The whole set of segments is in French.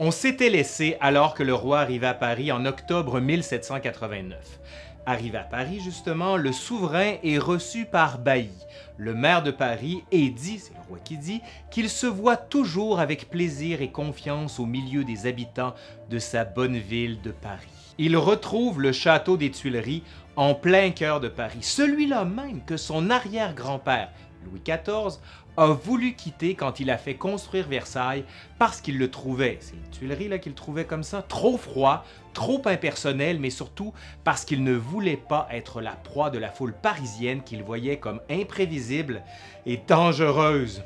On s'était laissé alors que le roi arrivait à Paris en octobre 1789. Arrivé à Paris, justement, le souverain est reçu par Bailly, le maire de Paris, et dit, c'est le roi qui dit, qu'il se voit toujours avec plaisir et confiance au milieu des habitants de sa bonne ville de Paris. Il retrouve le château des Tuileries en plein cœur de Paris, celui-là même que son arrière-grand-père, Louis XIV, a voulu quitter quand il a fait construire Versailles parce qu'il le trouvait, c'est les Tuileries là qu'il trouvait comme ça, trop froid, trop impersonnel, mais surtout parce qu'il ne voulait pas être la proie de la foule parisienne qu'il voyait comme imprévisible et dangereuse.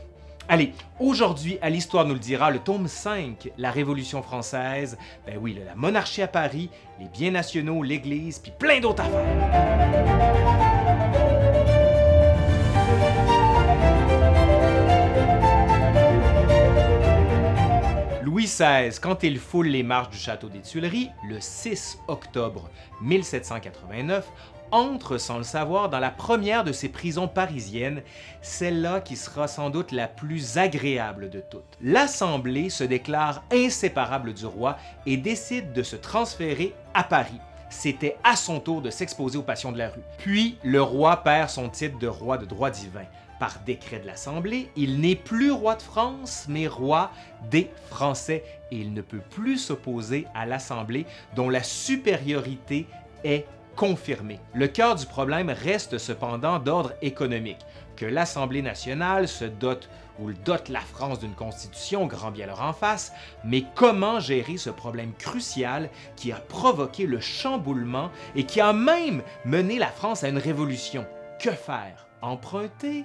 Allez, aujourd'hui, à l'Histoire nous le dira, le tome 5, la Révolution française, ben oui, la monarchie à Paris, les biens nationaux, l'Église, puis plein d'autres affaires. Louis XVI, quand il foule les marches du château des Tuileries, le 6 octobre 1789, entre sans le savoir dans la première de ses prisons parisiennes, celle-là qui sera sans doute la plus agréable de toutes. L'Assemblée se déclare inséparable du roi et décide de se transférer à Paris. C'était à son tour de s'exposer aux passions de la rue. Puis, le roi perd son titre de roi de droit divin par décret de l'Assemblée, il n'est plus roi de France, mais roi des Français, et il ne peut plus s'opposer à l'Assemblée dont la supériorité est confirmée. Le cœur du problème reste cependant d'ordre économique, que l'Assemblée nationale se dote ou dote la France d'une constitution, grand bien leur en face, mais comment gérer ce problème crucial qui a provoqué le chamboulement et qui a même mené la France à une révolution? Que faire? Emprunter?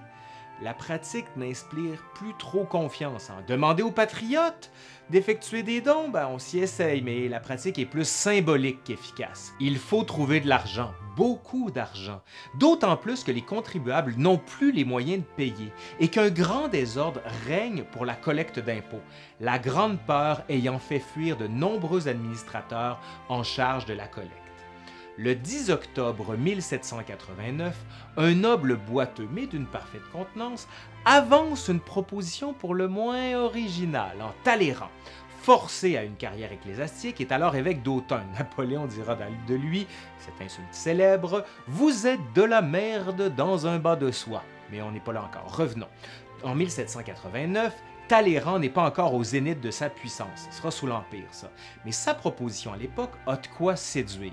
La pratique n'inspire plus trop confiance. Hein. Demander aux patriotes d'effectuer des dons, ben, on s'y essaye, mais la pratique est plus symbolique qu'efficace. Il faut trouver de l'argent, beaucoup d'argent, d'autant plus que les contribuables n'ont plus les moyens de payer et qu'un grand désordre règne pour la collecte d'impôts, la grande peur ayant fait fuir de nombreux administrateurs en charge de la collecte. Le 10 octobre 1789, un noble boiteux, mais d'une parfaite contenance, avance une proposition pour le moins originale en Talleyrand. Forcé à une carrière ecclésiastique, est alors évêque d'Autun. Napoléon dira de lui, cette insulte célèbre, Vous êtes de la merde dans un bas de soie. Mais on n'est pas là encore. Revenons. En 1789, Talleyrand n'est pas encore au zénith de sa puissance, ce sera sous l'Empire ça, mais sa proposition à l'époque a de quoi séduire.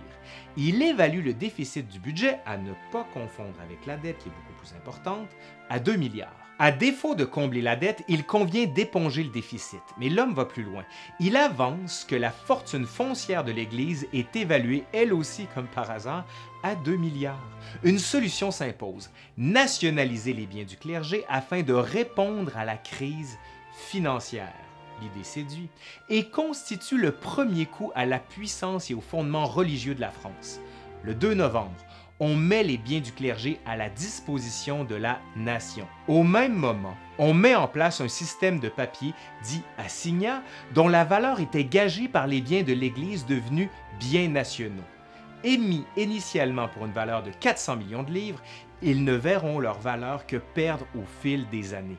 Il évalue le déficit du budget, à ne pas confondre avec la dette qui est beaucoup plus importante, à 2 milliards. À défaut de combler la dette, il convient d'éponger le déficit. Mais l'homme va plus loin. Il avance que la fortune foncière de l'Église est évaluée, elle aussi comme par hasard, à 2 milliards. Une solution s'impose, nationaliser les biens du clergé afin de répondre à la crise financière. L'idée séduit et constitue le premier coup à la puissance et au fondement religieux de la France. Le 2 novembre, on met les biens du clergé à la disposition de la nation. Au même moment, on met en place un système de papier dit assignat dont la valeur était gagée par les biens de l'Église devenus biens nationaux. Émis initialement pour une valeur de 400 millions de livres, ils ne verront leur valeur que perdre au fil des années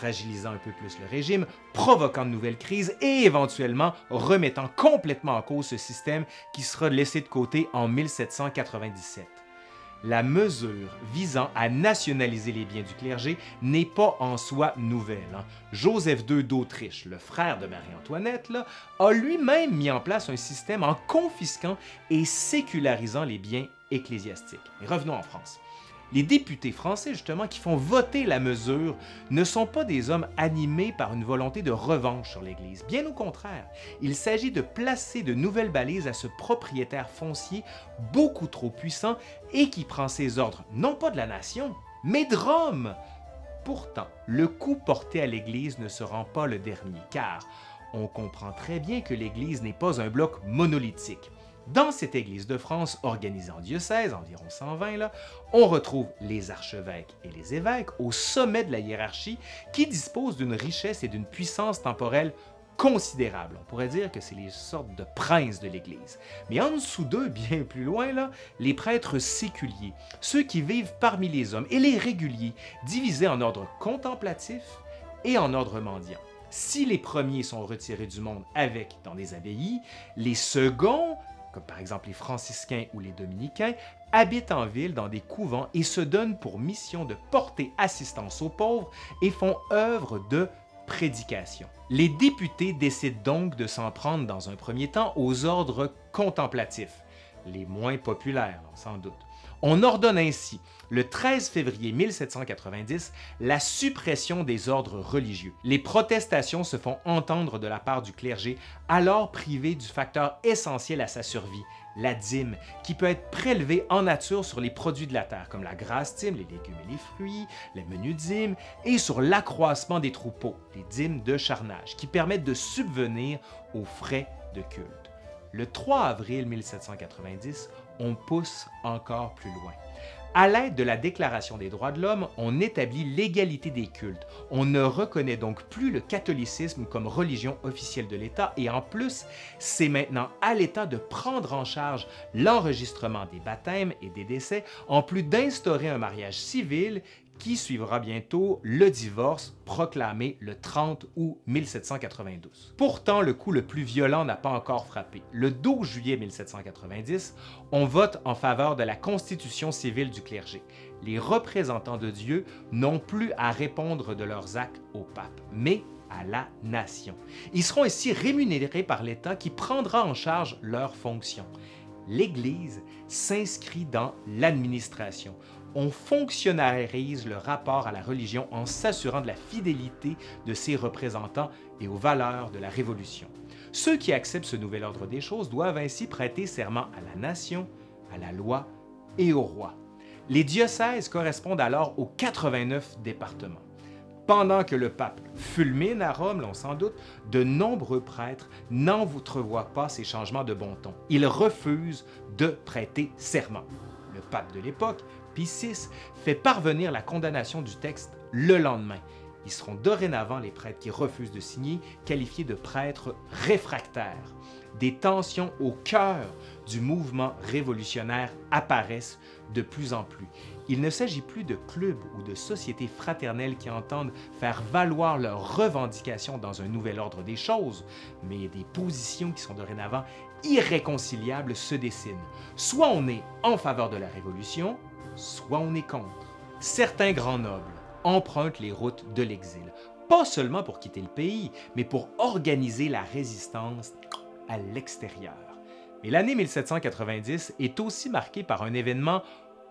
fragilisant un peu plus le régime, provoquant de nouvelles crises et éventuellement remettant complètement en cause ce système qui sera laissé de côté en 1797. La mesure visant à nationaliser les biens du clergé n'est pas en soi nouvelle. Hein. Joseph II d'Autriche, le frère de Marie-Antoinette, a lui-même mis en place un système en confisquant et sécularisant les biens ecclésiastiques. revenons en France les députés français, justement, qui font voter la mesure, ne sont pas des hommes animés par une volonté de revanche sur l'Église. Bien au contraire, il s'agit de placer de nouvelles balises à ce propriétaire foncier beaucoup trop puissant et qui prend ses ordres non pas de la nation, mais de Rome. Pourtant, le coup porté à l'Église ne se rend pas le dernier, car on comprend très bien que l'Église n'est pas un bloc monolithique. Dans cette Église de France, organisée en diocèse, environ 120, là, on retrouve les archevêques et les évêques au sommet de la hiérarchie qui disposent d'une richesse et d'une puissance temporelle considérable. On pourrait dire que c'est les sortes de princes de l'Église. Mais en dessous d'eux, bien plus loin, là, les prêtres séculiers, ceux qui vivent parmi les hommes, et les réguliers, divisés en ordre contemplatif et en ordre mendiant. Si les premiers sont retirés du monde avec dans des abbayes, les seconds, comme par exemple les franciscains ou les dominicains, habitent en ville dans des couvents et se donnent pour mission de porter assistance aux pauvres et font œuvre de prédication. Les députés décident donc de s'en prendre dans un premier temps aux ordres contemplatifs, les moins populaires sans doute. On ordonne ainsi, le 13 février 1790, la suppression des ordres religieux. Les protestations se font entendre de la part du clergé, alors privé du facteur essentiel à sa survie, la dîme, qui peut être prélevée en nature sur les produits de la terre, comme la grasse dîme, les légumes et les fruits, les menus dîmes, et sur l'accroissement des troupeaux, les dîmes de charnage, qui permettent de subvenir aux frais de culte. Le 3 avril 1790, on pousse encore plus loin. À l'aide de la Déclaration des droits de l'homme, on établit l'égalité des cultes. On ne reconnaît donc plus le catholicisme comme religion officielle de l'État et en plus, c'est maintenant à l'État de prendre en charge l'enregistrement des baptêmes et des décès, en plus d'instaurer un mariage civil qui suivra bientôt le divorce proclamé le 30 août 1792. Pourtant, le coup le plus violent n'a pas encore frappé. Le 12 juillet 1790, on vote en faveur de la constitution civile du clergé. Les représentants de Dieu n'ont plus à répondre de leurs actes au pape, mais à la nation. Ils seront ainsi rémunérés par l'État qui prendra en charge leurs fonctions. L'Église s'inscrit dans l'administration on fonctionnalise le rapport à la religion en s'assurant de la fidélité de ses représentants et aux valeurs de la Révolution. Ceux qui acceptent ce nouvel ordre des choses doivent ainsi prêter serment à la nation, à la loi et au roi. Les diocèses correspondent alors aux 89 départements. Pendant que le pape fulmine à Rome, l'on s'en doute, de nombreux prêtres n'entrevoient pas ces changements de bon ton. Ils refusent de prêter serment. Le pape de l'époque Pie VI fait parvenir la condamnation du texte le lendemain. Ils seront dorénavant les prêtres qui refusent de signer, qualifiés de prêtres réfractaires. Des tensions au cœur du mouvement révolutionnaire apparaissent de plus en plus. Il ne s'agit plus de clubs ou de sociétés fraternelles qui entendent faire valoir leurs revendications dans un nouvel ordre des choses, mais des positions qui sont dorénavant irréconciliables se dessinent. Soit on est en faveur de la révolution, soit on est contre. Certains grands nobles empruntent les routes de l'exil, pas seulement pour quitter le pays, mais pour organiser la résistance à l'extérieur. Mais l'année 1790 est aussi marquée par un événement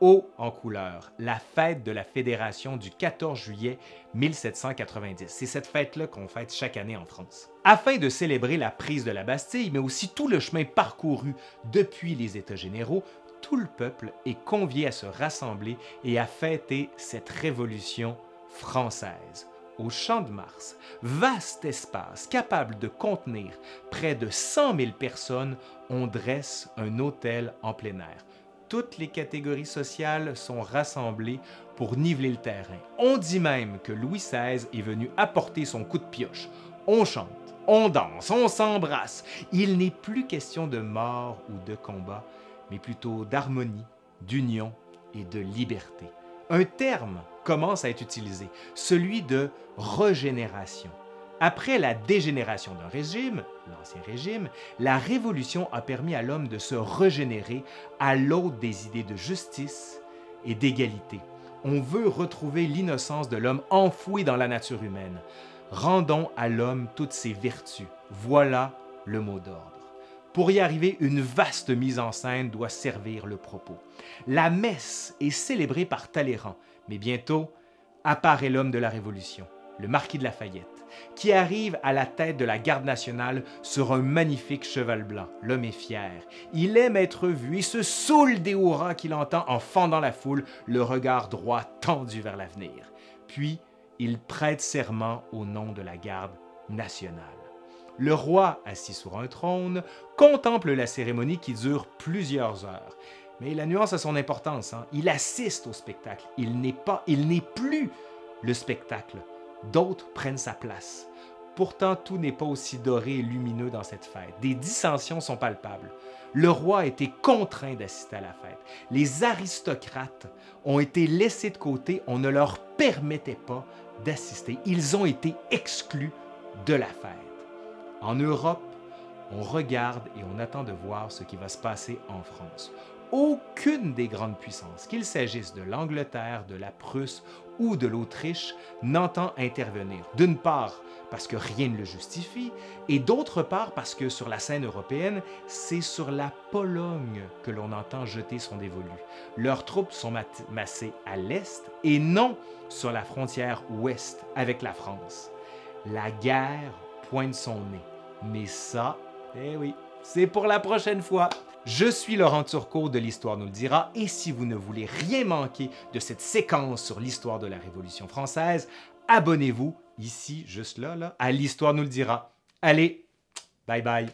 haut en couleur, la fête de la Fédération du 14 juillet 1790. C'est cette fête-là qu'on fête chaque année en France. Afin de célébrer la prise de la Bastille, mais aussi tout le chemin parcouru depuis les États généraux, tout le peuple est convié à se rassembler et à fêter cette révolution française. Au Champ de Mars, vaste espace capable de contenir près de 100 000 personnes, on dresse un hôtel en plein air. Toutes les catégories sociales sont rassemblées pour niveler le terrain. On dit même que Louis XVI est venu apporter son coup de pioche. On chante, on danse, on s'embrasse. Il n'est plus question de mort ou de combat, mais plutôt d'harmonie, d'union et de liberté. Un terme commence à être utilisé, celui de régénération. Après la dégénération d'un régime, l'ancien régime, la révolution a permis à l'homme de se régénérer à l'aube des idées de justice et d'égalité. On veut retrouver l'innocence de l'homme enfoui dans la nature humaine. Rendons à l'homme toutes ses vertus. Voilà le mot d'ordre. Pour y arriver, une vaste mise en scène doit servir le propos. La messe est célébrée par Talleyrand, mais bientôt apparaît l'homme de la Révolution, le marquis de Lafayette, qui arrive à la tête de la garde nationale sur un magnifique cheval blanc. L'homme est fier. Il aime être vu et se saoule des hurrahs qu'il entend en fendant la foule, le regard droit tendu vers l'avenir. Puis, il prête serment au nom de la garde nationale. Le roi, assis sur un trône, contemple la cérémonie qui dure plusieurs heures. Mais la nuance a son importance. Hein. Il assiste au spectacle. Il n'est pas, il n'est plus le spectacle. D'autres prennent sa place. Pourtant, tout n'est pas aussi doré et lumineux dans cette fête. Des dissensions sont palpables. Le roi a été contraint d'assister à la fête. Les aristocrates ont été laissés de côté. On ne leur permettait pas d'assister. Ils ont été exclus de la fête. En Europe, on regarde et on attend de voir ce qui va se passer en France. Aucune des grandes puissances, qu'il s'agisse de l'Angleterre, de la Prusse ou de l'Autriche, n'entend intervenir. D'une part, parce que rien ne le justifie, et d'autre part, parce que sur la scène européenne, c'est sur la Pologne que l'on entend jeter son dévolu. Leurs troupes sont massées à l'est et non sur la frontière ouest avec la France. La guerre pointe son nez. Mais ça, eh oui, c'est pour la prochaine fois. Je suis Laurent Turcot de l'Histoire nous le dira, et si vous ne voulez rien manquer de cette séquence sur l'histoire de la Révolution française, abonnez-vous, ici, juste là, à l'Histoire nous le dira. Allez, bye bye.